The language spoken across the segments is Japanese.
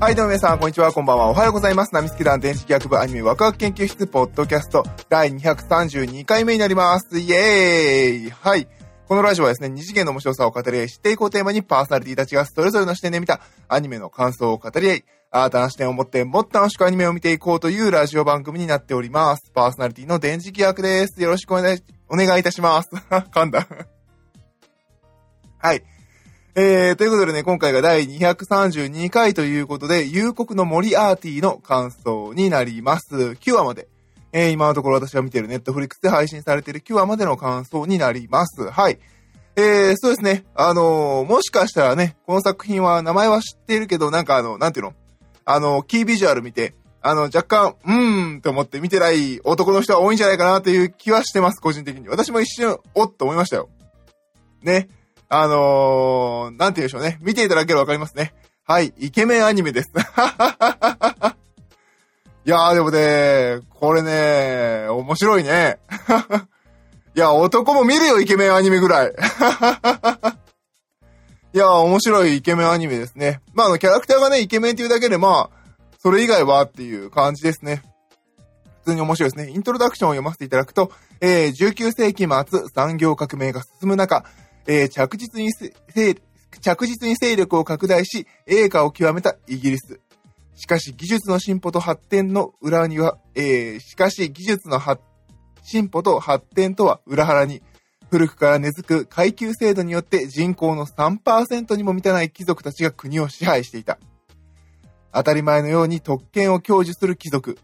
はい、どうも皆さん、こんにちは、こんばんは。おはようございます。ナミスケ団電子学部アニメワクワク研究室ポッドキャスト第232回目になります。イエーイはい。このラジオはですね、二次元の面白さを語り合い、知っていこうテーマにパーソナリティたちがそれぞれの視点で見たアニメの感想を語り合い、新たな視点を持ってもっと楽しくアニメを見ていこうというラジオ番組になっております。パーソナリティの電磁気役です。よろしくお願い、お願いいたします。噛んだ。はい。えー、ということでね、今回が第232回ということで、夕刻のモリアーティの感想になります。9話まで。えー、今のところ私が見てるネットフリックスで配信されている9話までの感想になります。はい。えー、そうですね。あのーもしかしたらね、この作品は名前は知っているけど、なんかあの、なんていうの？あの、キービジュアル見て、あの、若干、うーんと思って見てない男の人は多いんじゃないかなという気はしてます、個人的に。私も一瞬、おっと思いましたよ。ね。あのー、なんて言うんでしょうね。見ていただければわかりますね。はい、イケメンアニメです。いやーでもね、これね、面白いね。いや、男も見るよ、イケメンアニメぐらい。いや、面白いイケメンアニメですね。まあ、あの、キャラクターがね、イケメンっていうだけで、まあ、それ以外はっていう感じですね。普通に面白いですね。イントロダクションを読ませていただくと、えー、19世紀末、産業革命が進む中、えー着実に、着実に勢力を拡大し、栄華を極めたイギリス。しかし技術の進歩と発展の裏には、えーしかし技術の進歩と発展とは裏腹に、古くから根付く階級制度によって人口の3%にも満たない貴族たちが国を支配していた。当たり前のように特権を享受する貴族。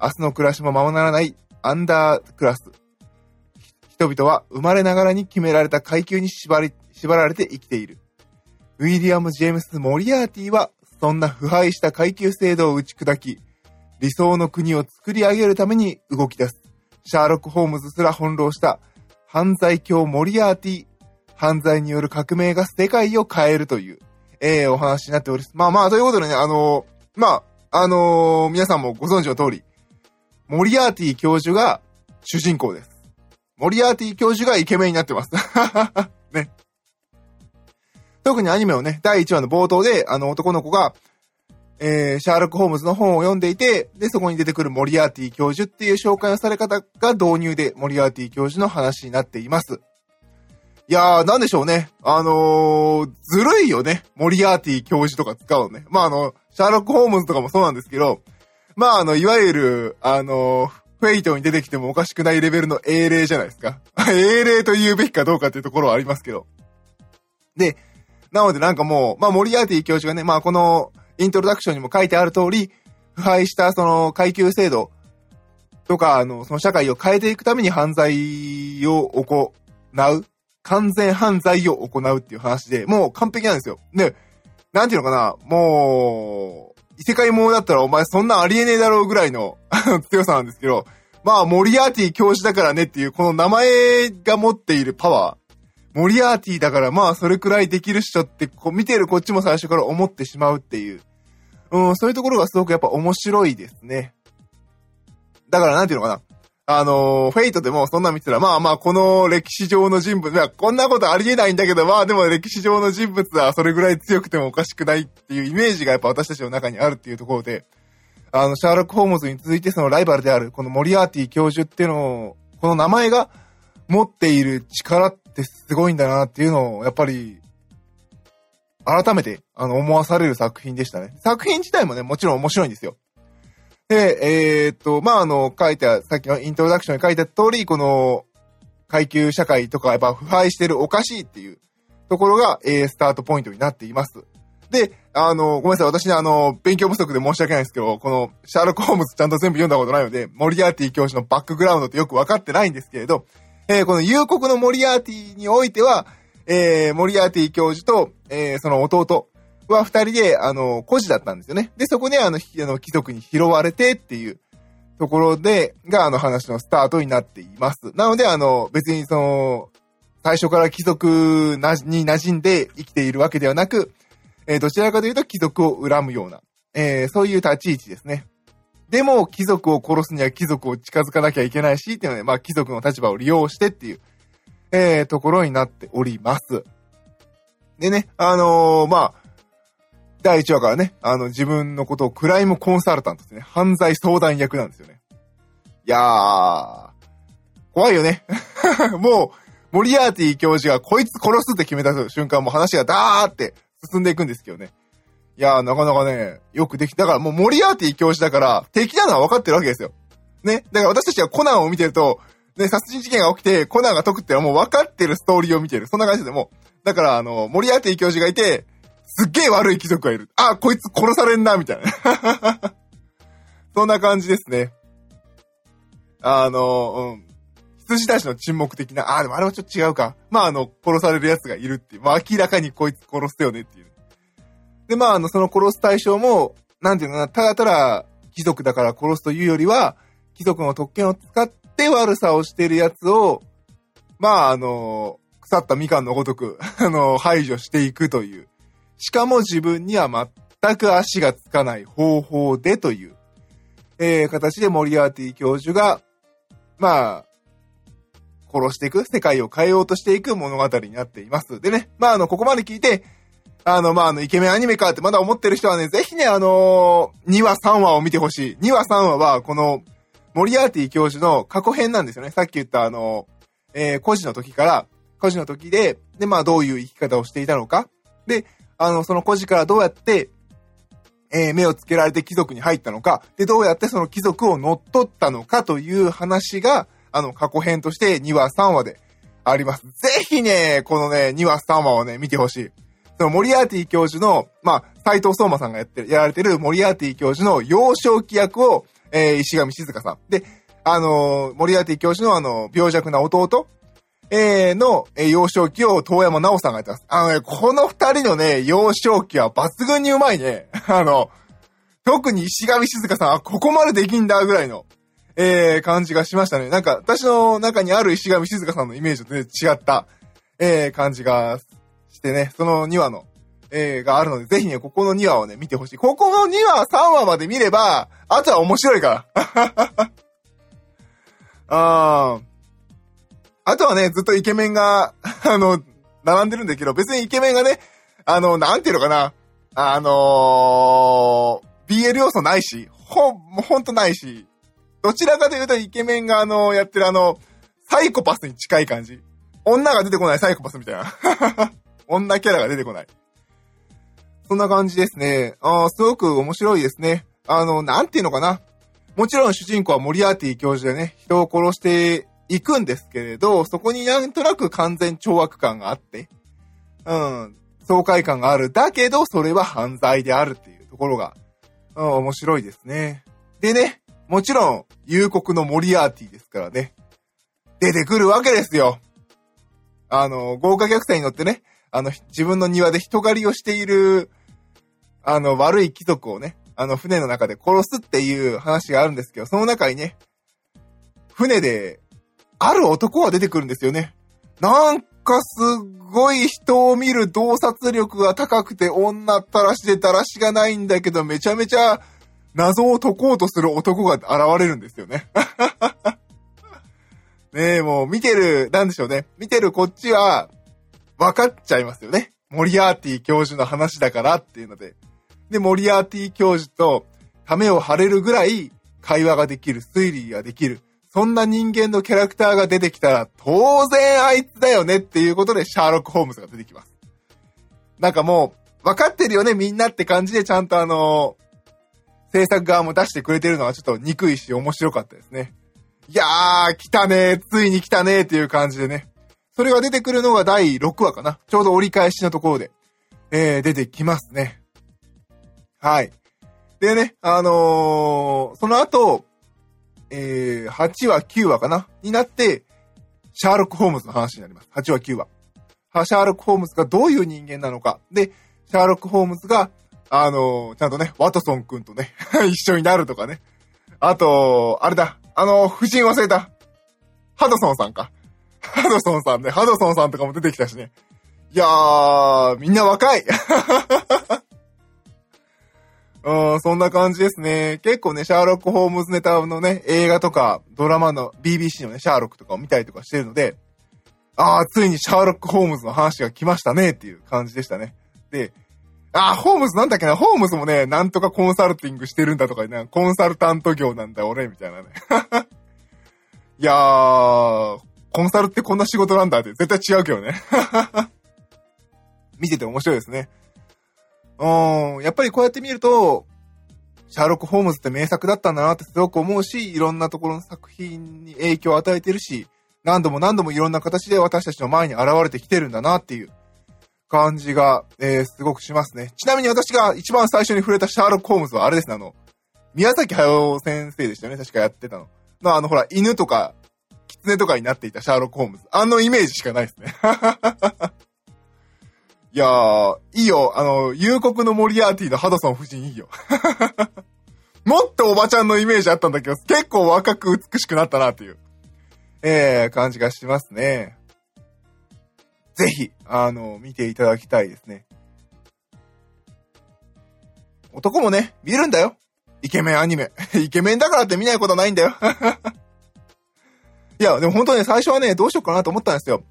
明日の暮らしもままならないアンダークラス。人々は生まれながらに決められた階級に縛り、縛られて生きている。ウィリアム・ジェームス・モリアーティは、そんな腐敗した階級制度を打ち砕き、理想の国を作り上げるために動き出す。シャーロック・ホームズすら翻弄した、犯罪教モリアーティ、犯罪による革命が世界を変えるという、えー、お話になっております。まあまあ、ということでね、あのーまあ、あのー皆さんもご存知の通り、モリアーティ教授が主人公です。モリアーティ教授がイケメンになってます。ね。特にアニメをね、第1話の冒頭で、あの男の子が、えー、シャーロック・ホームズの本を読んでいて、で、そこに出てくるモリアーティ教授っていう紹介をされ方が導入で、モリアーティ教授の話になっています。いやー、なんでしょうね。あのー、ずるいよね。モリアーティ教授とか使うのね。まあ、あの、シャーロック・ホームズとかもそうなんですけど、まあ、あの、いわゆる、あのー、フェイトに出てきてもおかしくないレベルの英霊じゃないですか。英霊と言うべきかどうかっていうところはありますけど。で、なのでなんかもう、まあ、モリアーティ教授がね、まあ、この、イントロダクションにも書いてある通り、腐敗したその階級制度とか、あの、その社会を変えていくために犯罪を行う、完全犯罪を行うっていう話で、もう完璧なんですよ。で、なんていうのかな、もう、異世界ものだったらお前そんなありえねえだろうぐらい の強さなんですけど、まあ、モリアーティ教授だからねっていう、この名前が持っているパワー、モリアーティだからまあそれくらいできるっしょってこう見てるこっちも最初から思ってしまうっていう。うん、そういうところがすごくやっぱ面白いですね。だからなんていうのかな。あのフェイトでもそんな見てたら、まあまあこの歴史上の人物、いや、こんなことありえないんだけど、まあでも歴史上の人物はそれぐらい強くてもおかしくないっていうイメージがやっぱ私たちの中にあるっていうところで、あの、シャーロック・ホームズに続いてそのライバルである、このモリアーティ教授っていうのを、この名前が持っている力ってすごいんだなっていうのを、やっぱり、改めて、あの、思わされる作品でしたね。作品自体もね、もちろん面白いんですよ。で、えーっと、まあ、あの、書いて、さっきのイントロダクションに書いてあった通り、この、階級社会とかやっぱ腐敗してるおかしいっていうところが、えー、スタートポイントになっています。で、あの、ごめんなさい。私ね、あの、勉強不足で申し訳ないんですけど、この、シャーロック・ホームズちゃんと全部読んだことないので、モリアーティ教授のバックグラウンドってよくわかってないんですけれど、えーこの夕刻のモリアーティにおいては、えー、モリアーティ教授と、えーその弟は二人で、あの、孤児だったんですよね。で、そこで、あの、あの貴族に拾われてっていうところで、が、あの、話のスタートになっています。なので、あの、別にその、最初から貴族に馴染んで生きているわけではなく、えーどちらかというと貴族を恨むような、えーそういう立ち位置ですね。でも、貴族を殺すには貴族を近づかなきゃいけないし、っていうので、まあ、貴族の立場を利用してっていう、えーところになっております。でね、あのーまあ、第1話からね、あの、自分のことをクライムコンサルタントですね、犯罪相談役なんですよね。いやー、怖いよね。もう、モリアーティ教授がこいつ殺すって決めた瞬間も話がダーって進んでいくんですけどね。いやー、なかなかね、よくできた。だからもうモリアーティ教授だから敵なのは分かってるわけですよ。ね。だから私たちはコナンを見てると、ね、殺人事件が起きてコナンが解くってのはもう分かってるストーリーを見てる。そんな感じでもうだからあの、モリアーティ教授がいて、すっげえ悪い貴族がいる。あ、こいつ殺されんな、みたいな。そんな感じですね。あの、うん。羊たちの沈黙的な、あ、でもあれはちょっと違うか。まあ、あの、殺される奴がいるっていう。まあ、明らかにこいつ殺すよねっていう。で、まあ、あの、その殺す対象も、なんていうのかな、ただただ貴族だから殺すというよりは、貴族の特権を使って悪さをしている奴を、まあ、あの、腐ったみかんのごとく、あの、排除していくという。しかも自分には全く足がつかない方法でという、えー、形でモリアーティ教授が、まあ、殺していく、世界を変えようとしていく物語になっています。でね、まあ、あの、ここまで聞いて、あの、まあ、あの、イケメンアニメかってまだ思ってる人はね、ぜひね、あのー、2話3話を見てほしい。2話3話は、この、モリアーティ教授の過去編なんですよね。さっき言ったあの、えー、孤児の時から、孤児の時で、で、まあ、どういう生き方をしていたのか。で、あの、その孤児からどうやって、えー、目をつけられて貴族に入ったのか。で、どうやってその貴族を乗っ取ったのかという話が、あの、過去編として2話3話であります。ぜひね、このね、2話3話をね、見てほしい。そのモリアーティ教授の、まあ、斎藤相馬さんがやってる、やられてるモリアーティ教授の幼少期役を、えー、石上静香さん。で、あのー、モリアーティ教授のあの、病弱な弟、えー、の、えー、幼少期を遠山直さんがやってます。あのね、この二人のね、幼少期は抜群にうまいね。あの、特に石上静香さんはここまでできんだぐらいの、えー、感じがしましたね。なんか、私の中にある石上静香さんのイメージと全然違った、えー、感じがしてね、その2話の、えー、があるので、ぜひね、ここの2話をね、見てほしい。ここの2話、3話まで見れば、あとは面白いから。あー。あとはね、ずっとイケメンが、あの、並んでるんだけど、別にイケメンがね、あの、なんていうのかな、あのー、BL 要素ないし、ほ、もうほんとないし、どちらかというとイケメンがあの、やってるあの、サイコパスに近い感じ。女が出てこないサイコパスみたいな。女キャラが出てこない。そんな感じですね。ああ、すごく面白いですね。あの、なんていうのかな。もちろん主人公はモリアーティ教授でね、人を殺していくんですけれど、そこになんとなく完全懲悪感があって、うん、爽快感がある。だけど、それは犯罪であるっていうところが、うん、面白いですね。でね、もちろん、夕刻のモリアーティですからね。出てくるわけですよ。あの、豪華客船に乗ってね、あの、自分の庭で人狩りをしている、あの、悪い貴族をね、あの、船の中で殺すっていう話があるんですけど、その中にね、船で、ある男が出てくるんですよね。なんかすっごい人を見る洞察力が高くて女ったらしでだらしがないんだけど、めちゃめちゃ謎を解こうとする男が現れるんですよね。ねえ、もう見てる、なんでしょうね。見てるこっちは、分かっちゃいますよね。モリアーティ教授の話だからっていうので。で、モリアーティ教授と、ためを張れるぐらい会話ができる、推理ができる。そんな人間のキャラクターが出てきたら、当然あいつだよねっていうことで、シャーロック・ホームズが出てきます。なんかもう、分かってるよね、みんなって感じでちゃんとあの制作側も出してくれてるのはちょっと憎いし面白かったですね。いやー、来たねついに来たねっていう感じでね。それが出てくるのが第6話かな。ちょうど折り返しのところで、えー、出てきますね。はい。でね、あのー、その後、えー、8話、9話かな？になって、シャーロック・ホームズの話になります。8話、9話。シャーロック・ホームズがどういう人間なのか。で、シャーロック・ホームズが、あの、ちゃんとね、ワトソン君とね、一緒になるとかね。あと、あれだ、あの、夫人忘れた。ハドソンさんか。ハドソンさんね、ハドソンさんとかも出てきたしね。いやー、みんな若い うん、そんな感じですね。結構ね、シャーロック・ホームズネタのね、映画とか、ドラマの BBC のね、シャーロックとかを見たりとかしてるので、あー、ついにシャーロック・ホームズの話が来ましたねっていう感じでしたね。で、あ、ホームズなんだっけな、ホームズもね、なんとかコンサルティングしてるんだとかね、コンサルタント業なんだ俺、みたいなね。いやー、コンサルってこんな仕事なんだって絶対違うけどね。見てて面白いですね。うん、やっぱりこうやって見ると、シャーロック・ホームズって名作だったんだなってすごく思うし、いろんなところの作品に影響を与えてるし、何度も何度もいろんな形で私たちの前に現れてきてるんだなっていう感じが、えー、すごくしますね。ちなみに私が一番最初に触れたシャーロック・ホームズはあれですね、あの、宮崎駿先生でしたよね、確かやってたの。の、あの、ほら、犬とか、狐とかになっていたシャーロック・ホームズ。あのイメージしかないですね。いやー、いいよ。あの、夕刻のモリアーティのハドソン夫人いいよ。もっとおばちゃんのイメージあったんだけど、結構若く美しくなったなっていう、えー、感じがしますね。ぜひ、あの、見ていただきたいですね。男もね、見るんだよ。イケメンアニメ。イケメンだからって見ないことないんだよ。いや、でも本当ね、最初はね、どうしようかなと思ったんですよ。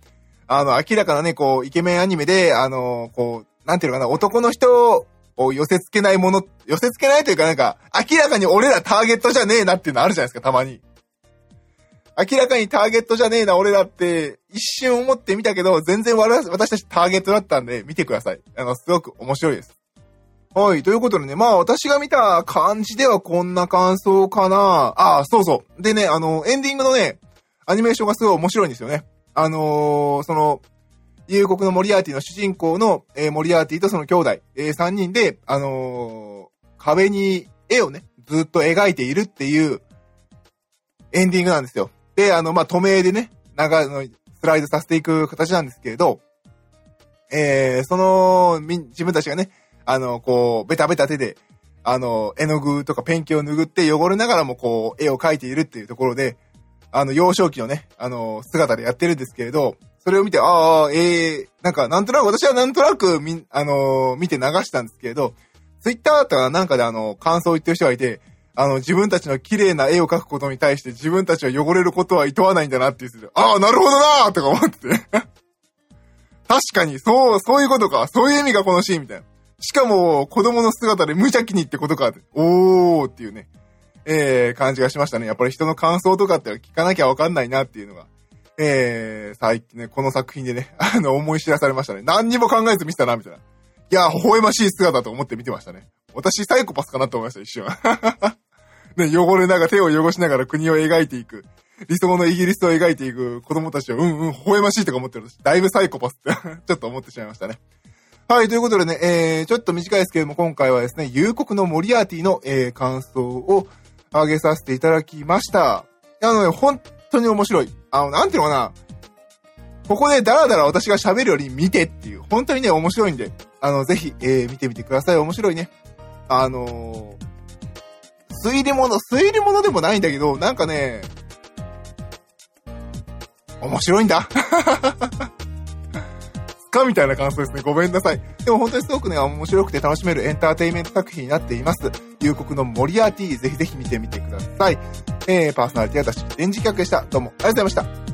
あの、明らかなね、こう、イケメンアニメで、あの、こう、なんていうのかな、男の人を寄せ付けないもの、寄せ付けないというかなんか、明らかに俺らターゲットじゃねえなっていうのあるじゃないですか、たまに。明らかにターゲットじゃねえな、俺らって、一瞬思ってみたけど、全然私たちターゲットだったんで、見てください。あの、すごく面白いです。はい、ということでね、まあ私が見た感じではこんな感想かな。ああ、そうそう。でね、あの、エンディングのね、アニメーションがすごい面白いんですよね。あのー、その、夕刻のモリアーティの主人公の、えー、モリアーティとその兄弟、えー、3人で、あのー、壁に絵をね、ずっと描いているっていうエンディングなんですよ。で、あの、まあ、透明でね、長の、スライドさせていく形なんですけれど、えー、その、み自分たちがね、あの、こう、ベタベタ手で、あの、絵の具とかペンキを拭って汚れながらもこう、絵を描いているっていうところで、あの、幼少期のね、あの、姿でやってるんですけれど、それを見て、ああ、ええー、なんか、なんとなく、私はなんとなく、み、あのー、見て流したんですけれど、ツイッターとかなんかであの、感想を言ってる人がいて、あの、自分たちの綺麗な絵を描くことに対して自分たちは汚れることは厭わないんだなって言って、ああ、なるほどなーとか思ってて。確かに、そう、そういうことか。そういう意味がこのシーンみたいな。しかも、子供の姿で無邪気にってことか。おーっていうね。えー、感じがしましたね。やっぱり人の感想とかって聞かなきゃわかんないなっていうのが、えー、最近ね、この作品でね、あの、思い知らされましたね。何にも考えず見せたな、みたいな。いや、微笑ましい姿と思って見てましたね。私、サイコパスかなと思いました、一瞬。ね、汚れながら、手を汚しながら国を描いていく。理想のイギリスを描いていく子供たちを、うんうん、微笑ましいとか思ってるだいぶサイコパスって ちょっと思ってしまいましたね。はい、ということでね、えー、ちょっと短いですけれども、今回はですね、夕刻のモリアーティの、えー、感想を、あげさせていただきました。あのね、本当に面白い。あの、なんていうのかな。ここでダラダラ私が喋るより見てっていう、本当にね、面白いんで、あの、ぜひ、えー、見てみてください。面白いね。あのー、推理物、推理物でもないんだけど、なんかね、面白いんだ。かみたいな感想ですね。ごめんなさい。でも本当にすごくね、面白くて楽しめるエンターテインメント作品になっています。夕刻のモリアーティぜひぜひ見てみてください。えー、パーソナリティは私、電磁客でした。どうもありがとうございました。